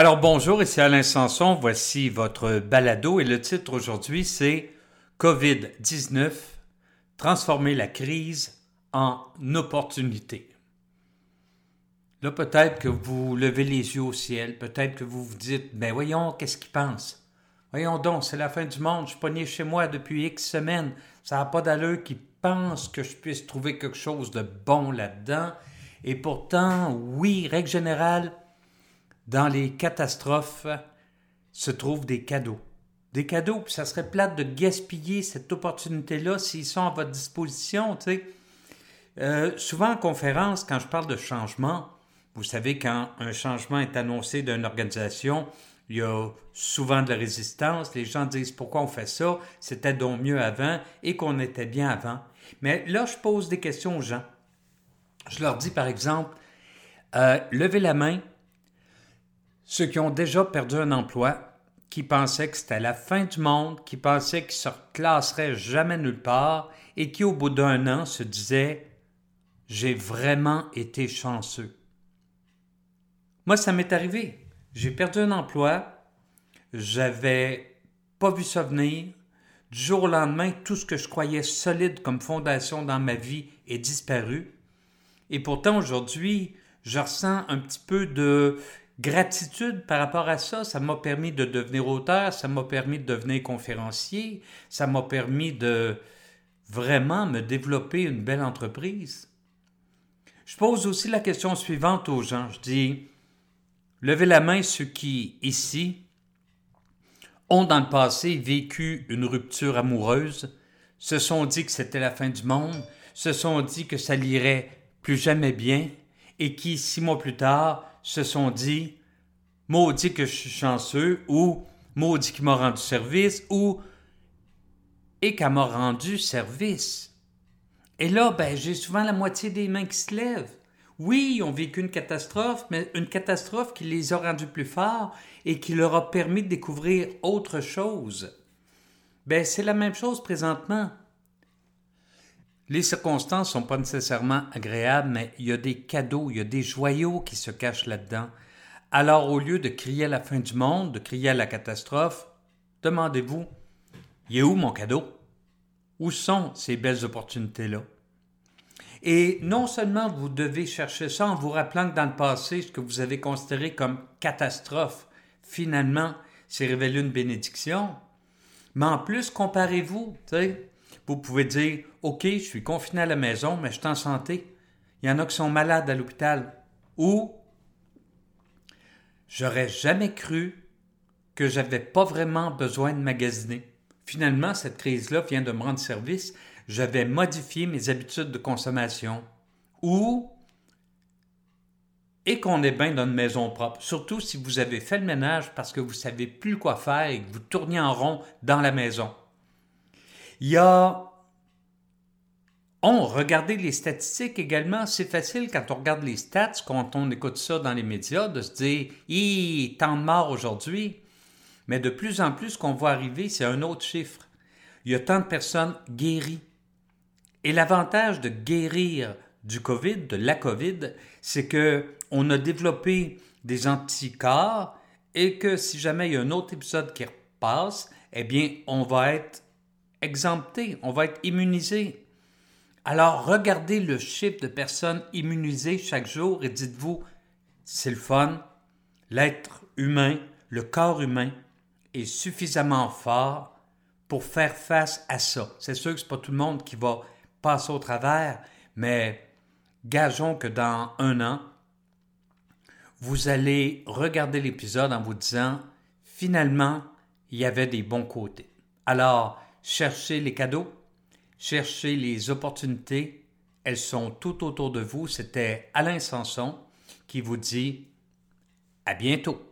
Alors bonjour, ici Alain Sanson, voici votre balado et le titre aujourd'hui c'est COVID-19, transformer la crise en opportunité. Là peut-être que vous levez les yeux au ciel, peut-être que vous vous dites, ben voyons, qu'est-ce qu'ils pensent? Voyons donc, c'est la fin du monde, je suis pogné chez moi depuis X semaines, ça n'a pas d'allure qu'ils pensent que je puisse trouver quelque chose de bon là-dedans. Et pourtant, oui, règle générale, dans les catastrophes se trouvent des cadeaux. Des cadeaux, puis ça serait plate de gaspiller cette opportunité-là s'ils sont à votre disposition. Euh, souvent en conférence, quand je parle de changement, vous savez, quand un changement est annoncé d'une organisation, il y a souvent de la résistance. Les gens disent pourquoi on fait ça, c'était donc mieux avant et qu'on était bien avant. Mais là, je pose des questions aux gens. Je leur dis par exemple, euh, levez la main ceux qui ont déjà perdu un emploi, qui pensaient que c'était la fin du monde, qui pensaient qu'ils se reclasseraient jamais nulle part et qui, au bout d'un an, se disaient J'ai vraiment été chanceux. Moi, ça m'est arrivé. J'ai perdu un emploi, j'avais pas vu ça venir. Du jour au lendemain, tout ce que je croyais solide comme fondation dans ma vie est disparu. Et pourtant, aujourd'hui, je ressens un petit peu de gratitude par rapport à ça. Ça m'a permis de devenir auteur, ça m'a permis de devenir conférencier, ça m'a permis de vraiment me développer une belle entreprise. Je pose aussi la question suivante aux gens. Je dis, levez la main ceux qui, ici, ont dans le passé vécu une rupture amoureuse, se sont dit que c'était la fin du monde, se sont dit que ça l'irait plus jamais bien, et qui, six mois plus tard, se sont dit Maudit que je suis chanceux ou Maudit qui m'a rendu service ou et qu'elle m'a rendu service. Et là, ben, j'ai souvent la moitié des mains qui se lèvent. Oui, ils ont vécu une catastrophe, mais une catastrophe qui les a rendus plus forts et qui leur a permis de découvrir autre chose. Ben, c'est la même chose présentement. Les circonstances sont pas nécessairement agréables, mais il y a des cadeaux, il y a des joyaux qui se cachent là-dedans. Alors, au lieu de crier à la fin du monde, de crier à la catastrophe, demandez-vous, il est où mon cadeau? Où sont ces belles opportunités-là? Et non seulement vous devez chercher ça en vous rappelant que dans le passé, ce que vous avez considéré comme catastrophe, finalement, s'est révélé une bénédiction, mais en plus, comparez-vous. Vous pouvez dire, OK, je suis confiné à la maison, mais je suis en santé. Il y en a qui sont malades à l'hôpital. Ou, j'aurais jamais cru que j'avais pas vraiment besoin de magasiner. Finalement, cette crise-là vient de me rendre service. J'avais modifié mes habitudes de consommation. Ou, et qu'on est bien dans une maison propre, surtout si vous avez fait le ménage parce que vous savez plus quoi faire et que vous tournez en rond dans la maison. Il y a on, regardez les statistiques également. C'est facile quand on regarde les stats, quand on écoute ça dans les médias, de se dire Hi, tant de morts aujourd'hui. Mais de plus en plus, ce qu'on voit arriver, c'est un autre chiffre. Il y a tant de personnes guéries. Et l'avantage de guérir du COVID, de la COVID, c'est que on a développé des anticorps et que si jamais il y a un autre épisode qui repasse, eh bien, on va être exempté, on va être immunisé. Alors, regardez le chiffre de personnes immunisées chaque jour et dites-vous, c'est le fun, l'être humain, le corps humain est suffisamment fort pour faire face à ça. C'est sûr que ce n'est pas tout le monde qui va passer au travers, mais gageons que dans un an, vous allez regarder l'épisode en vous disant, finalement, il y avait des bons côtés. Alors, cherchez les cadeaux, cherchez les opportunités. Elles sont tout autour de vous. C'était Alain Sanson qui vous dit à bientôt.